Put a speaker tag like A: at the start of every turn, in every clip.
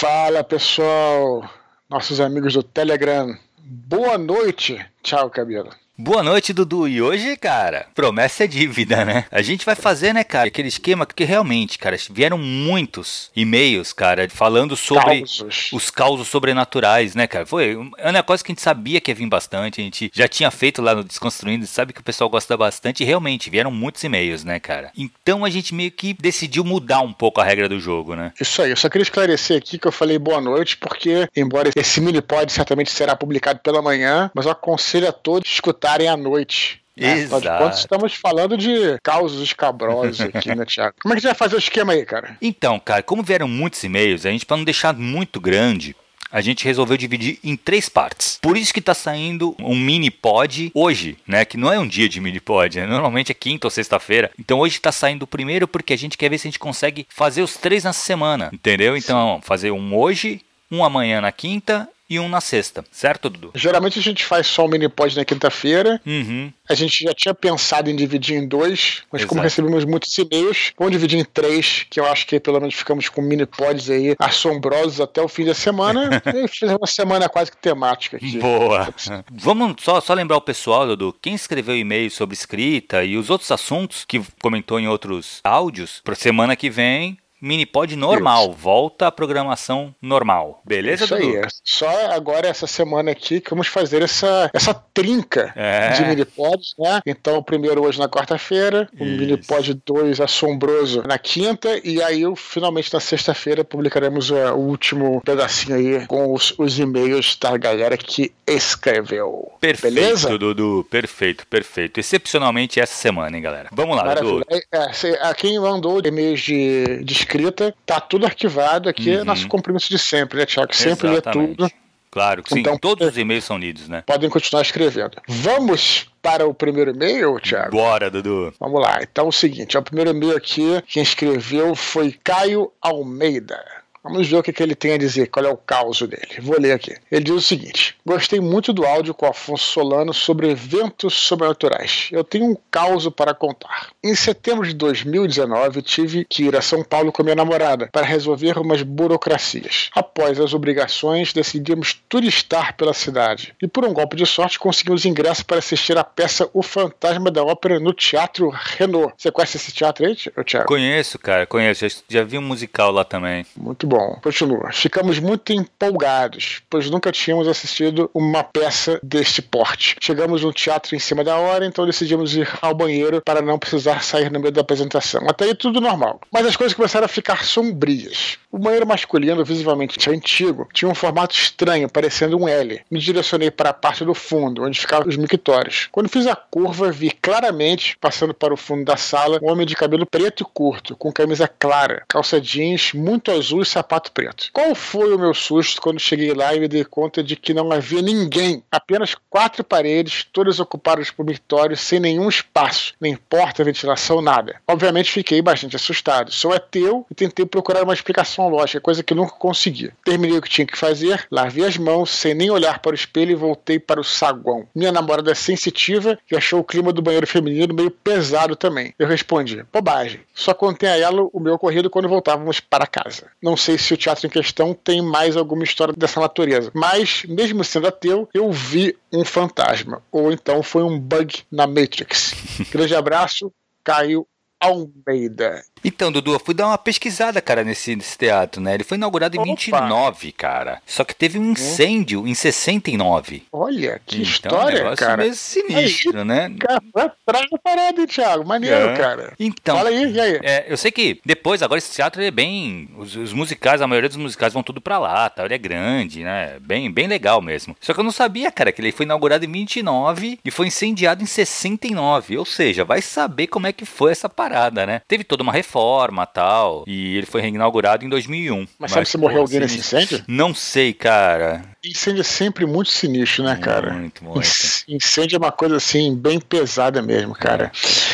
A: Fala pessoal, nossos amigos do Telegram. Boa noite, tchau, cabelo.
B: Boa noite, Dudu. E hoje, cara, promessa é dívida, né? A gente vai fazer, né, cara, aquele esquema que realmente, cara, vieram muitos e-mails, cara, falando sobre causos. os causos sobrenaturais, né, cara? Foi é uma coisa que a gente sabia que ia vir bastante, a gente já tinha feito lá no Desconstruindo, sabe que o pessoal gosta bastante e realmente vieram muitos e-mails, né, cara? Então a gente meio que decidiu mudar um pouco a regra do jogo, né?
A: Isso aí, eu só queria esclarecer aqui que eu falei boa noite, porque, embora esse mini pod certamente será publicado pela manhã, mas eu aconselho a todos escutar estarem à noite. Né? Exato. Quando estamos falando de causos escabrosos aqui, né, Thiago? Como é que gente vai fazer o esquema aí, cara?
B: Então, cara, como vieram muitos e-mails, a gente, para não deixar muito grande, a gente resolveu dividir em três partes. Por isso que tá saindo um mini pod hoje, né? Que não é um dia de mini pod, né? normalmente é quinta ou sexta-feira. Então hoje tá saindo o primeiro porque a gente quer ver se a gente consegue fazer os três na semana, entendeu? Então, fazer um hoje, um amanhã na quinta e um na sexta, certo, Dudu?
A: Geralmente a gente faz só o mini pod na quinta-feira.
B: Uhum.
A: A gente já tinha pensado em dividir em dois, mas Exato. como recebemos muitos e-mails, vamos dividir em três, que eu acho que pelo menos ficamos com mini pods aí assombrosos até o fim da semana. e fazer uma semana quase que temática aqui.
B: Boa. Vamos só, só lembrar o pessoal, Dudu, quem escreveu e-mail sobre escrita e os outros assuntos que comentou em outros áudios, para semana que vem Minipod normal, Isso. volta à programação normal. Beleza,
A: Isso Dudu? aí. Só agora essa semana aqui que vamos fazer essa, essa trinca é. de minipods, né? Então, o primeiro hoje na quarta-feira, o minipod 2 assombroso na quinta, e aí finalmente na sexta-feira publicaremos o, o, último pedacinho aí com os, os e-mails da galera que escreveu.
B: Perfeito,
A: Beleza?
B: Dudu. Perfeito, perfeito. Excepcionalmente essa semana, hein, galera? Vamos lá, Maravilha. Dudu. É,
A: é, a quem mandou e-mails de, de escrita, tá tudo arquivado aqui, uhum. nosso compromisso de sempre, né, Tiago? Sempre lê tudo.
B: Claro, sim. Então, Todos os e-mails são lidos, né?
A: Podem continuar escrevendo. Vamos para o primeiro e-mail, Tiago?
B: Bora, Dudu.
A: Vamos lá. Então, é o seguinte: o primeiro e-mail aqui, quem escreveu foi Caio Almeida. Vamos ver o que, que, ele tem a dizer, qual é o caos dele. Vou ler aqui. Ele diz o seguinte: Gostei muito do áudio com Afonso Solano sobre eventos sobrenaturais. Eu tenho um caos para contar. Em setembro de 2019, tive que ir a São Paulo com minha namorada para resolver umas burocracias. Após as obrigações, decidimos turistar pela cidade. E por um golpe de sorte, conseguimos ingresso para assistir a peça O Fantasma da Ópera no Teatro Renault. Você conhece esse teatro aí, Thiago?
B: Conheço, cara, conheço. Já, já vi um musical lá também.
A: Muito bom. Continua. Ficamos muito empolgados, pois nunca tínhamos assistido uma peça deste porte. Chegamos no teatro em cima da hora, então decidimos ir ao banheiro para não precisar sair no meio da apresentação. Até aí tudo normal. Mas as coisas começaram a ficar sombrias. O banheiro masculino, visivelmente antigo, tinha um formato estranho, parecendo um L. Me direcionei para a parte do fundo, onde ficavam os mictórios. Quando fiz a curva, vi claramente, passando para o fundo da sala, um homem de cabelo preto e curto, com camisa clara, calça jeans muito azul e sapato preto. Qual foi o meu susto quando cheguei lá e me dei conta de que não havia ninguém? Apenas quatro paredes, todas ocupadas por mictórios, sem nenhum espaço, nem porta, ventilação, nada. Obviamente fiquei bastante assustado. Sou ateu e tentei procurar uma explicação lógica, coisa que nunca consegui. Terminei o que tinha que fazer, lavei as mãos, sem nem olhar para o espelho e voltei para o saguão. Minha namorada é sensitiva e achou o clima do banheiro feminino meio pesado também. Eu respondi: bobagem. Só contei a ela o meu ocorrido quando voltávamos para casa. Não sei se o teatro em questão tem mais alguma história dessa natureza, mas, mesmo sendo ateu, eu vi um fantasma. Ou então foi um bug na Matrix. Grande abraço, Caio Almeida.
B: Então, Dudu, eu fui dar uma pesquisada, cara, nesse, nesse teatro, né? Ele foi inaugurado em Opa. 29, cara. Só que teve um incêndio em 69.
A: Olha, que então, história, um cara.
B: meio sinistro,
A: aí,
B: né?
A: Cara, traz a parada, Thiago. Maneiro, é. cara.
B: Então.
A: Fala aí, e aí?
B: É, eu sei que depois, agora esse teatro é bem... Os, os, musicais, a maioria dos musicais vão tudo pra lá, tá? Ele é grande, né? Bem, bem legal mesmo. Só que eu não sabia, cara, que ele foi inaugurado em 29 e foi incendiado em 69. Ou seja, vai saber como é que foi essa parada, né? Teve toda uma reforma reforma tal. E ele foi reinaugurado em 2001.
A: Mas, mas sabe se morreu alguém nesse incêndio?
B: Não sei, cara.
A: Incêndio é sempre muito sinistro, né, cara?
B: Muito, muito.
A: Incêndio é uma coisa assim, bem pesada mesmo, cara. É.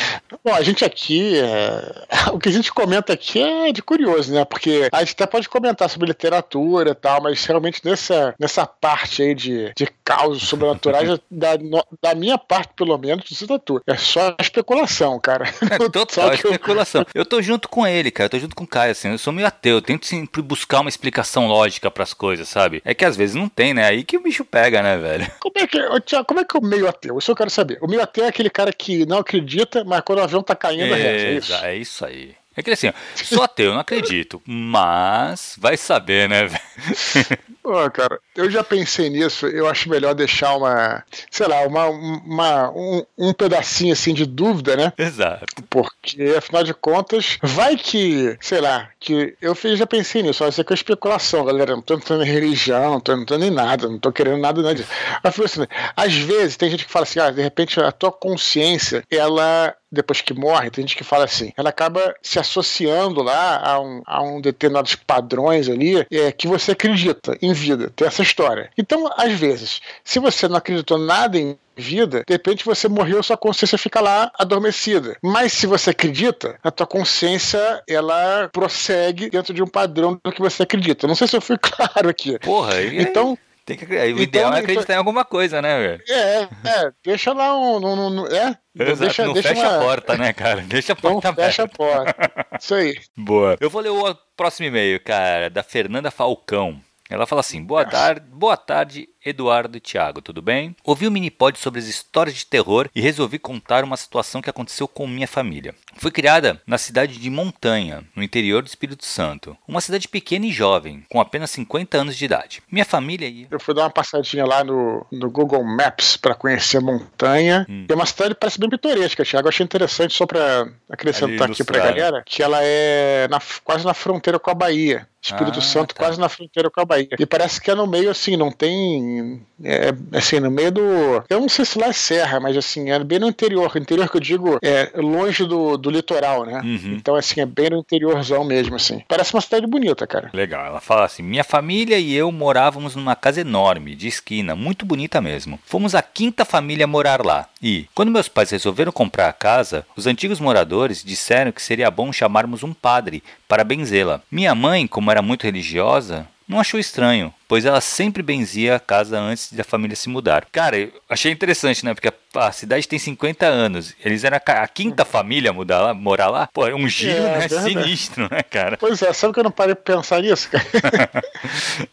A: Bom, a gente aqui, é... o que a gente comenta aqui é de curioso, né? Porque a gente até pode comentar sobre literatura e tal, mas realmente nessa, nessa parte aí de, de causos sobrenaturais da, da minha parte, pelo menos, não da tua. É só especulação, cara.
B: É total especulação. Eu... tô junto com ele, cara. Eu tô junto com o Caio, assim. Eu sou meio ateu. Eu tento sempre buscar uma explicação lógica pras coisas, sabe? É que às vezes não tem, né? Aí que o bicho pega, né, velho?
A: Como é que, como é, que é o meio ateu? Isso eu quero saber. O meio ateu é aquele cara que não acredita, mas quando o avião tá caindo, é,
B: é isso. É isso aí. É que assim, sou ateu, não acredito. Mas vai saber, né, velho?
A: Pô, cara, eu já pensei nisso. Eu acho melhor deixar uma, sei lá, uma, uma um, um, pedacinho assim de dúvida, né?
B: Exato.
A: Porque, afinal de contas, vai que, sei lá, que eu fiz, já pensei nisso. Ó, isso aqui é especulação, galera. Não tô entrando em religião, não tô entrando em nada, não tô querendo nada, nada disso. Mas, assim, às vezes tem gente que fala assim, ah, de repente a tua consciência, ela depois que morre, tem gente que fala assim, ela acaba se associando lá a um, a um determinados padrões ali é, que você acredita em vida. Tem essa história. Então, às vezes, se você não acreditou nada em vida, de repente você morreu, sua consciência fica lá adormecida. Mas se você acredita, a tua consciência ela prossegue dentro de um padrão do que você acredita. Não sei se eu fui claro aqui.
B: Porra, então tem que, o então, ideal é acreditar então, em alguma coisa, né, velho?
A: É, é, deixa lá um. um, um é?
B: Exato, deixa, não deixa fecha uma... a porta, né, cara? Deixa a porta
A: não fecha a porta. Isso aí.
B: Boa. Eu vou ler o próximo e-mail, cara, da Fernanda Falcão. Ela fala assim: boa tarde, boa tarde, Eduardo e Thiago, tudo bem? Ouvi o um minipod sobre as histórias de terror e resolvi contar uma situação que aconteceu com minha família. Fui criada na cidade de Montanha, no interior do Espírito Santo. Uma cidade pequena e jovem, com apenas 50 anos de idade. Minha família ia.
A: Eu fui dar uma passadinha lá no, no Google Maps para conhecer Montanha. Hum. É uma cidade que parece bem pitoresca, Thiago. Eu achei interessante, só para acrescentar aqui para galera, que ela é na, quase na fronteira com a Bahia. Espírito ah, Santo, tá. quase na fronteira com a Bahia. E parece que é no meio, assim, não tem. É, assim, no meio do. Eu não sei se lá é serra, mas assim, é bem no interior. Interior que eu digo é longe do, do litoral, né? Uhum. Então, assim, é bem no interiorzão mesmo, assim. Parece uma cidade bonita, cara.
B: Legal. Ela fala assim: minha família e eu morávamos numa casa enorme, de esquina, muito bonita mesmo. Fomos a quinta família a morar lá. E, quando meus pais resolveram comprar a casa, os antigos moradores disseram que seria bom chamarmos um padre para benzê-la. Minha mãe, como era muito religiosa, não achou estranho, pois ela sempre benzia a casa antes da família se mudar. Cara, eu achei interessante, né? Porque a, a cidade tem 50 anos. Eles eram a, a quinta família a mudar lá, morar lá. Pô, é um giro, é, né? Sinistro, né, cara?
A: Pois é, sabe que eu não parei pra pensar nisso, cara?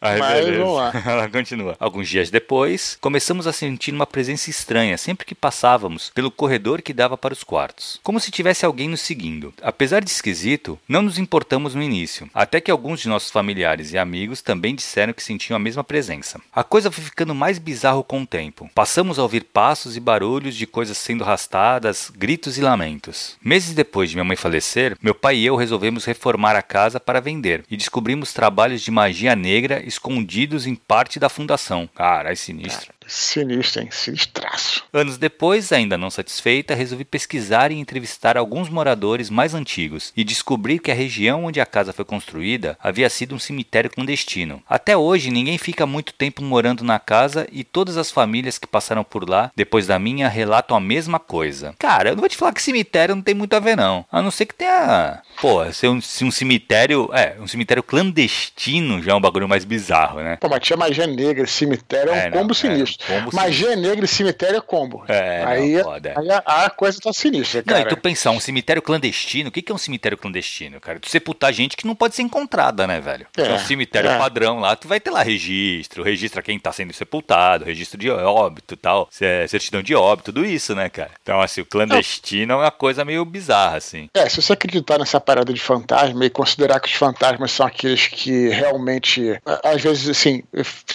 B: Aí, Mas beleza. vamos lá. Ela continua. Alguns dias depois, começamos a sentir uma presença estranha sempre que passávamos pelo corredor que dava para os quartos. Como se tivesse alguém nos seguindo. Apesar de esquisito, não nos importamos no início. Até que alguns de nossos familiares e amigos também disseram que sentiam a mesma presença. A coisa foi ficando mais bizarro com o tempo. Passamos a ouvir passos e barulhos de coisas sendo arrastadas, gritos e lamentos. Meses depois de minha mãe falecer, meu pai e eu resolvemos reformar a casa para vender e descobrimos trabalhos de magia negra escondidos em parte da fundação. Caralho, sinistro.
A: Sinistro, hein? Sinistraço.
B: Anos depois, ainda não satisfeita, resolvi pesquisar e entrevistar alguns moradores mais antigos e descobri que a região onde a casa foi construída havia sido um cemitério clandestino. Até hoje, ninguém fica muito tempo morando na casa e todas as famílias que passaram por lá, depois da minha, relatam a mesma coisa. Cara, eu não vou te falar que cemitério não tem muito a ver, não. A não ser que tenha. Pô, se um, se um cemitério. É, um cemitério clandestino já é um bagulho mais bizarro, né?
A: Pô, mas tinha magia negra, cemitério é um é, combo não, sinistro. Combo Magia sinistro. negra e cemitério é combo. É, aí, não, pode, é. aí a, a, coisa tá sinistra, cara.
B: Não, e tu pensar, um cemitério clandestino, o que, que é um cemitério clandestino, cara? Tu sepultar gente que não pode ser encontrada, né, velho? É, é um cemitério é. padrão lá, tu vai ter lá registro, registra quem tá sendo sepultado, registro de óbito tal, certidão de óbito, tudo isso, né, cara? Então, assim, o clandestino é uma coisa meio bizarra, assim.
A: É, se você acreditar nessa parada de fantasma e considerar que os fantasmas são aqueles que realmente, às vezes, assim,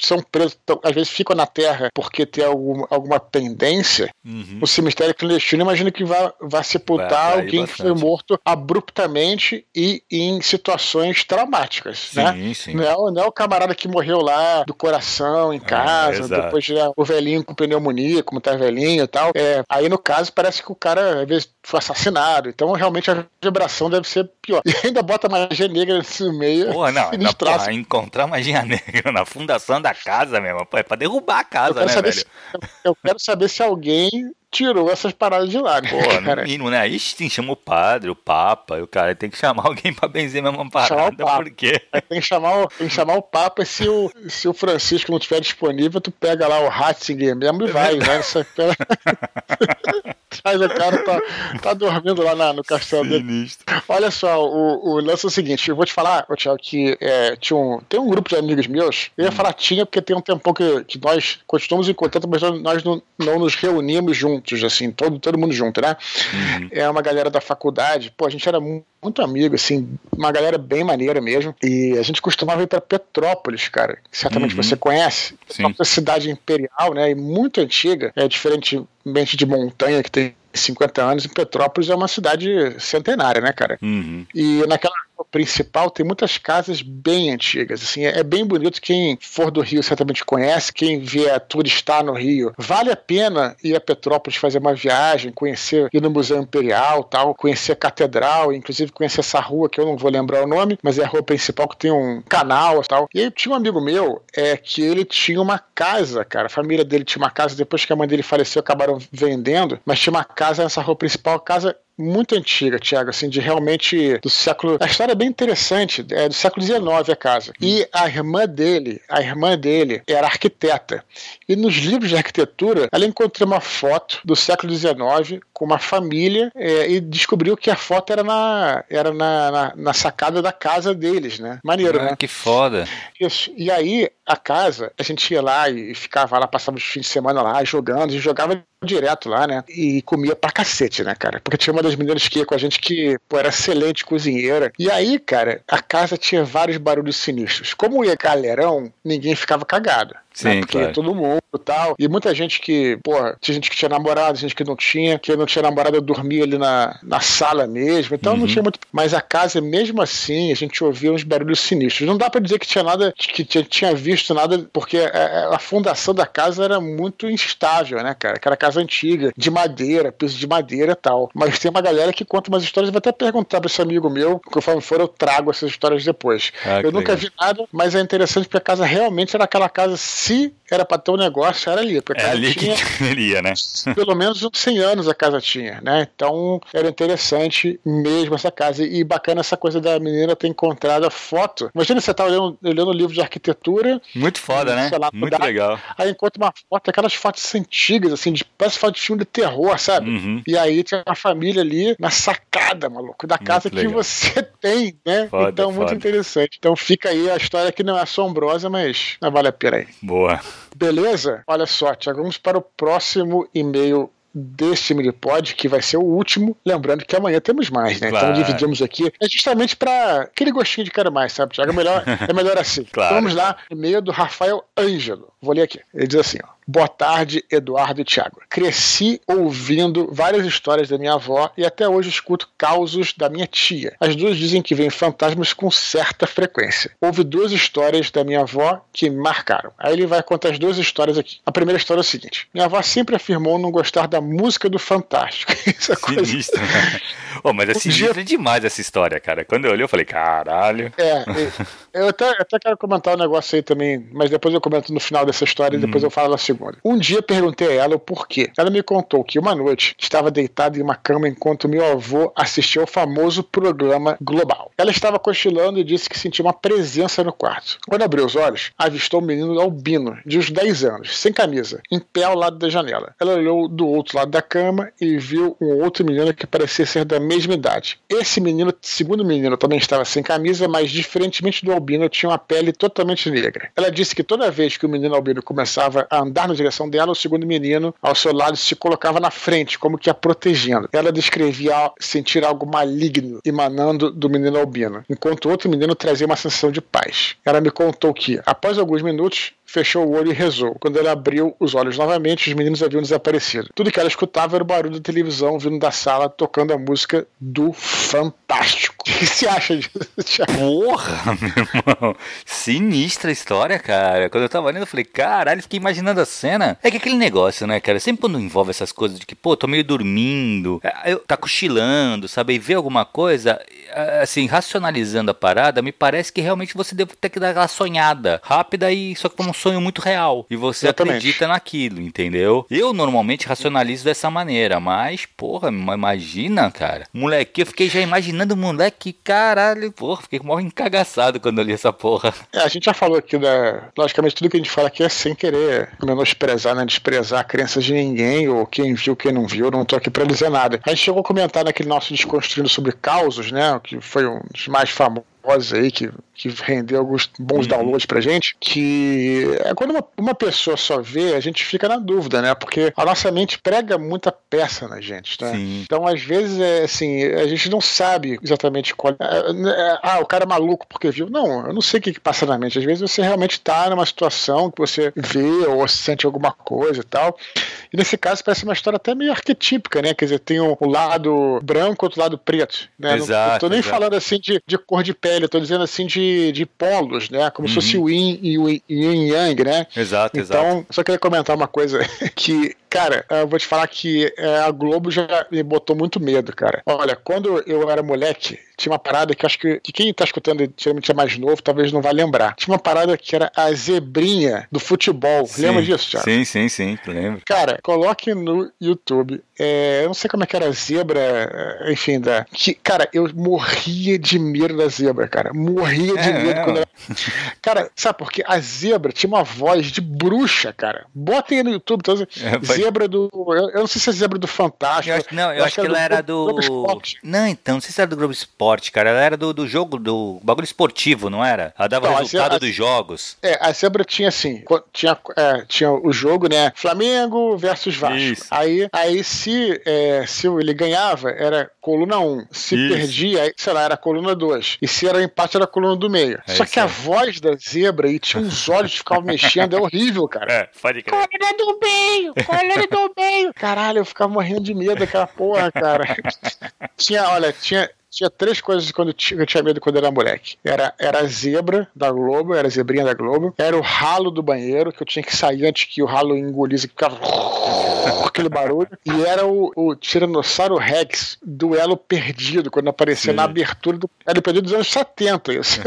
A: são presos, às vezes ficam na Terra porque tem algum, alguma pendência, uhum. o cemitério clandestino imagina que vai, vai sepultar vai alguém que foi morto abruptamente e em situações traumáticas, sim, né? Sim. Não, é, não é o camarada que morreu lá do coração em é, casa, é, depois já o velhinho com pneumonia, como tá velhinho e tal. É, aí no caso parece que o cara às vezes foi assassinado, então realmente a vibração deve ser pior. E ainda bota magia negra no meio.
B: Pô, não, não porra, encontrar magia negra na fundação da casa mesmo, pô, é pra derrubar a casa, né, velho?
A: Se, eu quero saber se alguém tirou essas paradas de lá, né?
B: Pô, cara? mínimo, né? Aí sim, chama o padre, o papa, e o cara tem que chamar alguém pra benzer a mesma parada, por quê?
A: Tem que, chamar o, tem que chamar o papa se o, se o Francisco não estiver disponível, tu pega lá o Ratzinger mesmo e vai, né? Traz o cara, tá, tá dormindo lá na, no castelo Sinistro. dele. Olha só, o, o lance é o seguinte, eu vou te falar, Thiago, que é, tinha um, tem um grupo de amigos meus, eu ia hum. falar tinha porque tem um tempão que, que nós continuamos em contato, mas nós não, não nos reunimos juntos, assim, todo, todo mundo junto, né? Uhum. É uma galera da faculdade, pô, a gente era muito amigo, assim, uma galera bem maneira mesmo. E a gente costumava ir para Petrópolis, cara, que certamente uhum. você conhece. Sim. Uma cidade imperial, né? E muito antiga, é diferentemente de montanha que 50 anos, em Petrópolis é uma cidade centenária, né, cara? Uhum. E naquela principal tem muitas casas bem antigas, assim, é, bem bonito. Quem for do Rio certamente conhece, quem vier turistar no Rio, vale a pena ir a Petrópolis fazer uma viagem, conhecer, ir no Museu Imperial, tal, conhecer a catedral, inclusive conhecer essa rua que eu não vou lembrar o nome, mas é a rua principal que tem um canal, tal. E aí tinha um amigo meu, é que ele tinha uma casa, cara, a família dele tinha uma casa depois que a mãe dele faleceu, acabaram vendendo, mas tinha uma casa nessa rua principal, casa muito antiga, Tiago, assim, de realmente do século. A história é bem interessante, é do século XIX a casa. E a irmã dele, a irmã dele era arquiteta. E nos livros de arquitetura, ela encontrou uma foto do século XIX com uma família é, e descobriu que a foto era na, era na, na, na sacada da casa deles, né? Maneiro, ah, né?
B: Que foda.
A: Isso. E aí, a casa, a gente ia lá e ficava lá, passava os fins de semana lá jogando, e jogava direto lá, né? E comia pra cacete, né, cara? Porque tinha uma das meninas que ia com a gente que pô, era excelente cozinheira. E aí, cara, a casa tinha vários barulhos sinistros. Como ia galerão, ninguém ficava cagado. Sim, né? Porque claro. todo mundo e tal. E muita gente que, porra, tinha gente que tinha namorado, gente que não tinha. Que não tinha namorado, dormia ali na, na sala mesmo. Então uhum. não tinha muito. Mas a casa, mesmo assim, a gente ouvia uns barulhos sinistros. Não dá para dizer que tinha nada, que tinha visto porque a, a, fundação da casa era muito instável, né, cara? Aquela casa antiga, de madeira, piso de madeira e tal. Mas tem uma galera que conta umas histórias, eu vou até perguntar pra esse amigo meu, conforme for, eu trago essas histórias depois. Ah, eu nunca legal. vi nada, mas é interessante porque a casa realmente era aquela casa se era para ter um negócio, era ali.
B: Porque é ali tinha, que teria, né?
A: pelo menos uns 100 anos a casa tinha, né? Então era interessante mesmo essa casa. E bacana essa coisa da menina ter encontrado a foto. Imagina você tá olhando, olhando um livro de arquitetura.
B: Muito foda, né? Lá, Muito legal.
A: Aí encontra uma foto, aquelas fotos antigas, assim, de, parece foto de filme de terror, sabe? Uhum. E aí tinha uma família ali na sacada, maluco, da casa que você tem, né? Foda, então, foda. muito interessante. Então fica aí a história que não é assombrosa, mas não vale a pena aí.
B: Boa.
A: Beleza? Olha só, Tiago, vamos para o próximo e-mail deste Minipod, que vai ser o último. Lembrando que amanhã temos mais, né? Então claro. Então dividimos aqui. É justamente para aquele gostinho de quero mais, sabe, Tiago? É melhor, é melhor assim. Claro. Então vamos lá, e-mail do Rafael Ângelo. Vou ler aqui. Ele diz assim: ó. Boa tarde, Eduardo e Tiago. Cresci ouvindo várias histórias da minha avó e até hoje escuto causos da minha tia. As duas dizem que vêm fantasmas com certa frequência. Houve duas histórias da minha avó que me marcaram. Aí ele vai contar as duas histórias aqui. A primeira história é o seguinte: minha avó sempre afirmou não gostar da música do Fantástico.
B: Isso é Sinistro. Coisa... oh, mas é sinistro dia... demais essa história, cara. Quando eu olhei, eu falei, caralho.
A: É, eu até, até quero comentar um negócio aí também, mas depois eu comento no final dessa história e depois hum. eu falo a segunda Um dia perguntei a ela o porquê. Ela me contou que uma noite estava deitada em uma cama enquanto meu avô assistia ao famoso programa Global. Ela estava cochilando e disse que sentia uma presença no quarto. Quando abriu os olhos, avistou um menino albino, de uns 10 anos, sem camisa, em pé ao lado da janela. Ela olhou do outro lado da cama e viu um outro menino que parecia ser da mesma idade. Esse menino, segundo menino, também estava sem camisa, mas diferentemente do albino, tinha uma pele totalmente negra. Ela disse que toda vez que o menino albino começava a andar na direção dela, o segundo menino, ao seu lado, se colocava na frente, como que a protegendo. Ela descrevia sentir algo maligno emanando do menino albino, enquanto o outro menino trazia uma sensação de paz. Ela me contou que, após alguns minutos, fechou o olho e rezou. Quando ele abriu os olhos novamente, os meninos haviam desaparecido. Tudo que ela escutava era o barulho da televisão vindo da sala tocando a música do Fantástico. O que você acha disso?
B: Porra, meu irmão. Sinistra a história, cara. Quando eu tava lendo, eu falei, caralho, fiquei imaginando cena é que aquele negócio, né, cara? Sempre quando envolve essas coisas de que, pô, tô meio dormindo, é, eu tá cochilando, sabe? E vê alguma coisa, assim, racionalizando a parada, me parece que realmente você deve ter que dar aquela sonhada rápida e só que como um sonho muito real. E você Exatamente. acredita naquilo, entendeu? Eu normalmente racionalizo dessa maneira, mas, porra, imagina, cara. Moleque, eu fiquei já imaginando o moleque, caralho, porra, fiquei mal encagaçado quando eu li essa porra.
A: É, a gente já falou aqui da. Logicamente, tudo que a gente fala aqui é sem querer menosprezar, né? Desprezar a crença de ninguém, ou quem viu, quem não viu, não tô aqui pra dizer nada. A gente chegou a comentar naquele nosso desconstruindo sobre causos, né? Que foi um dos mais famosos aí que que rendeu alguns bons uhum. downloads pra gente, que é quando uma, uma pessoa só vê, a gente fica na dúvida, né? Porque a nossa mente prega muita peça na gente, né? Sim. Então, às vezes, é assim, a gente não sabe exatamente qual. É, é, ah, o cara é maluco porque viu. Não, eu não sei o que, que passa na mente. Às vezes você realmente tá numa situação que você vê ou sente alguma coisa e tal. E nesse caso parece uma história até meio arquetípica, né? Quer dizer, tem o, o lado branco e outro lado preto. Né?
B: Exato,
A: não tô nem
B: exato.
A: falando assim de, de cor de pele, eu tô dizendo assim de de, polos, né? Como uhum. se fosse uhum. o yin e o yin yang, né?
B: Exato,
A: então,
B: exato.
A: só queria comentar uma coisa que Cara, eu vou te falar que é, a Globo já me botou muito medo, cara. Olha, quando eu era moleque, tinha uma parada que acho que, que quem tá escutando geralmente é mais novo, talvez não vai lembrar. Tinha uma parada que era a zebrinha do futebol. Sim, Lembra disso, Thiago?
B: Sim, sim, sim, lembro.
A: Cara, coloque no YouTube. É, eu não sei como é que era a zebra, é, enfim, da. Que, cara, eu morria de medo da zebra, cara. Morria de é, medo é, quando era... Cara, sabe por quê? A zebra tinha uma voz de bruxa, cara. Bota aí no YouTube, então, é, zebra do. Eu, não sei se é zebra do Fantástico.
B: Eu acho, não, eu, eu acho, que, que ela era do. do... Não, então, não sei se era do Globo Esporte, cara. Ela era do, do jogo, do bagulho esportivo, não era? Ela dava não, resultado a, dos jogos.
A: É, a zebra tinha assim: tinha, é, tinha o jogo, né? Flamengo versus Vasco. Isso. Aí, aí se, é, se ele ganhava, era coluna 1. Se Isso. perdia, sei lá, era coluna 2. E se era empate, era coluna do meio. É Só que a voz da zebra e tinha uns olhos que ficavam mexendo, é horrível, cara. É,
B: pode crer. Coluna
A: do meio! Coluna Caralho, eu ficava morrendo de medo daquela porra, cara. tinha, olha, tinha, tinha três coisas quando eu tinha medo quando era moleque. Era, era a zebra da Globo, era a zebrinha da Globo. Era o ralo do banheiro, que eu tinha que sair antes que o ralo engolisse, que ficava aquele barulho. E era o, o Tiranossauro Rex, duelo perdido, quando aparecia Sim. na abertura do. Era o perdido dos anos 70, isso.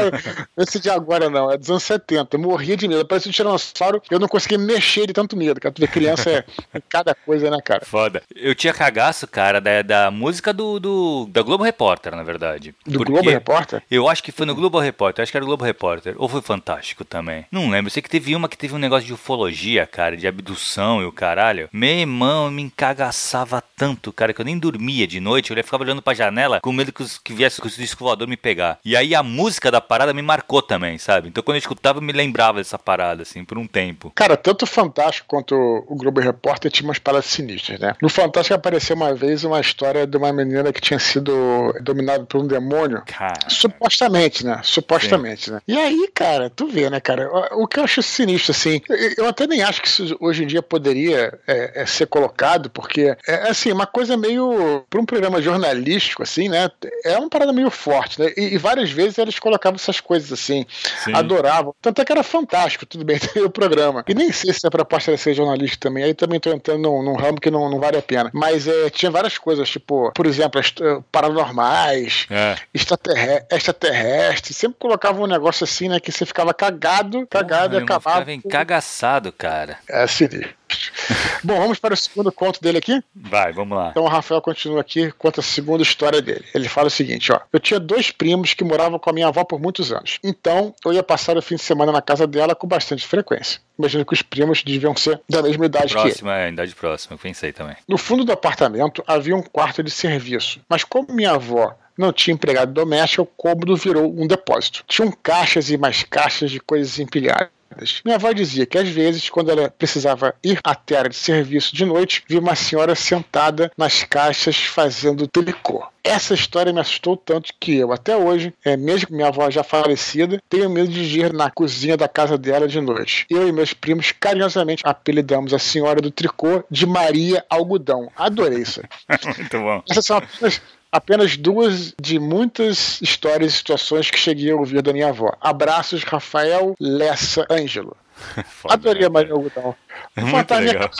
A: esse de agora não, é dos anos 70. Eu morria de medo. Aparecia um Tiranossauro, eu não conseguia mexer de tanto medo. Cara, tu vê criança é, é cada coisa, né, cara?
B: Foda. Eu tinha cagaço, cara, da, da música do, do da Globo Globo Repórter, na verdade.
A: Do Globo Repórter?
B: Eu acho que foi no Globo Repórter, acho que era o Globo Repórter. Ou foi Fantástico também. Não lembro. Eu sei que teve uma que teve um negócio de ufologia, cara, de abdução e o caralho. Meu irmão me encagaçava tanto, cara, que eu nem dormia de noite. Eu ficava olhando pra janela com medo que, os, que viesse o disco voador me pegar. E aí a música da parada me marcou também, sabe? Então quando eu escutava, eu me lembrava dessa parada, assim, por um tempo.
A: Cara, tanto o Fantástico quanto o Globo Repórter tinha umas paradas sinistras, né? No Fantástico apareceu uma vez uma história de uma menina que tinha sido dominado por um demônio. Cara. Supostamente, né? Supostamente, Sim. né? E aí, cara, tu vê, né, cara? O que eu acho sinistro, assim, eu até nem acho que isso hoje em dia poderia é, é ser colocado, porque é assim, uma coisa meio. para um programa jornalístico, assim, né? É uma parada meio forte, né? E, e várias vezes eles colocavam essas coisas assim, Sim. adoravam. Tanto é que era fantástico, tudo bem, o programa. E nem sei se a proposta era ser jornalista também. Aí também tô entrando num, num ramo que não, não vale a pena. Mas é, tinha várias coisas, tipo, por exemplo, paranormais, é. extraterrestres, extraterrestre. sempre colocava um negócio assim, né? Que você ficava cagado, cagado Porra, e acabava. Ficava
B: encagaçado, cara.
A: É sinistro. Bom, vamos para o segundo conto dele aqui?
B: Vai, vamos lá.
A: Então o Rafael continua aqui, conta a segunda história dele. Ele fala o seguinte, ó. Eu tinha dois primos que moravam com a minha avó por muitos anos. Então, eu ia passar o fim de semana na casa dela com bastante frequência. Imagino que os primos deviam ser da mesma idade
B: próxima,
A: que
B: Próxima, é, idade próxima, eu pensei também.
A: No fundo do apartamento havia um quarto de serviço, mas como minha avó não tinha empregado doméstico, o cômodo virou um depósito. Tinham caixas e mais caixas de coisas empilhadas. Minha avó dizia que às vezes, quando ela precisava ir até a área de serviço de noite, via uma senhora sentada nas caixas fazendo tricô. Essa história me assustou tanto que eu, até hoje, é, mesmo com minha avó já falecida, tenho medo de ir na cozinha da casa dela de noite. Eu e meus primos carinhosamente apelidamos a senhora do tricô de Maria Algodão. Adorei isso.
B: Muito bom.
A: Essas são apenas apenas duas de muitas histórias e situações que cheguei a ouvir da minha avó. Abraços, Rafael Lessa Ângelo. Adorei a Maria Algodão.
B: Muito legal.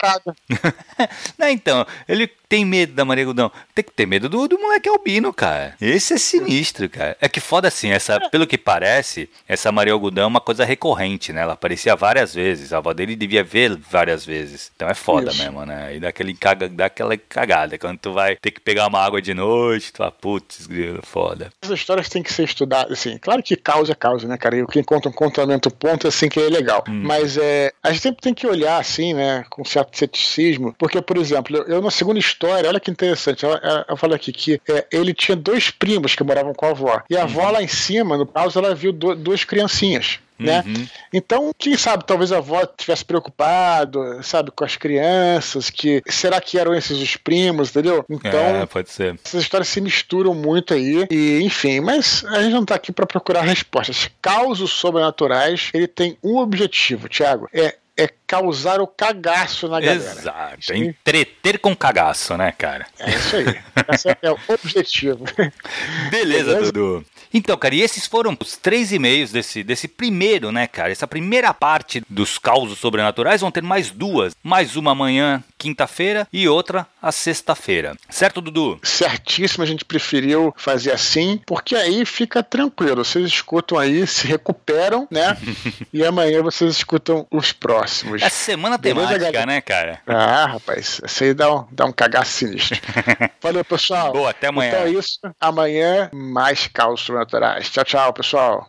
B: Não, então, ele tem medo da Maria Algodão. Tem que ter medo do, do moleque albino, cara. Esse é sinistro, cara. É que foda assim, essa, pelo que parece, essa Maria Algodão é uma coisa recorrente, né? Ela aparecia várias vezes. A avó dele devia ver várias vezes. Então é foda Isso. mesmo, né? E dá, aquele caga, dá aquela cagada. Quando tu vai ter que pegar uma água de noite, tu fala, putz, grilo, foda.
A: Essas histórias têm que ser estudadas, assim. Claro que causa é causa, né, cara? E o que encontra um contamento ponto, assim, que é legal. Hum. Mas é, a gente sempre tem que olhar, assim, né, com certo ceticismo. Porque, por exemplo, eu, eu na segunda história, olha que interessante, ela, ela, ela fala aqui que é, ele tinha dois primos que moravam com a avó. E a avó uhum. lá em cima, no caso, ela viu do, duas criancinhas né? Uhum. Então, quem sabe, talvez a avó tivesse preocupado, sabe, com as crianças, que será que eram esses os primos, entendeu? Então,
B: é, pode ser.
A: Essas histórias se misturam muito aí e, enfim, mas a gente não tá aqui para procurar respostas. Causos sobrenaturais, ele tem um objetivo, Tiago, é é causar o cagaço na galera.
B: Exato. É entreter com cagaço, né, cara?
A: É isso aí. Esse é o objetivo.
B: Beleza, Beleza, Dudu. Então, cara, e esses foram os três e-mails desse, desse primeiro, né, cara? Essa primeira parte dos causos sobrenaturais vão ter mais duas. Mais uma amanhã, quinta-feira, e outra a sexta-feira. Certo, Dudu?
A: Certíssimo, a gente preferiu fazer assim, porque aí fica tranquilo. Vocês escutam aí, se recuperam, né? e amanhã vocês escutam os próximos.
B: É semana Beleza, temática, né, cara?
A: Ah, rapaz, isso aí dá um, dá um cagaço sinistro. Valeu, pessoal.
B: Boa, até amanhã.
A: Então é isso. Amanhã, mais causos sobrenaturais. Tchau, tchau, pessoal.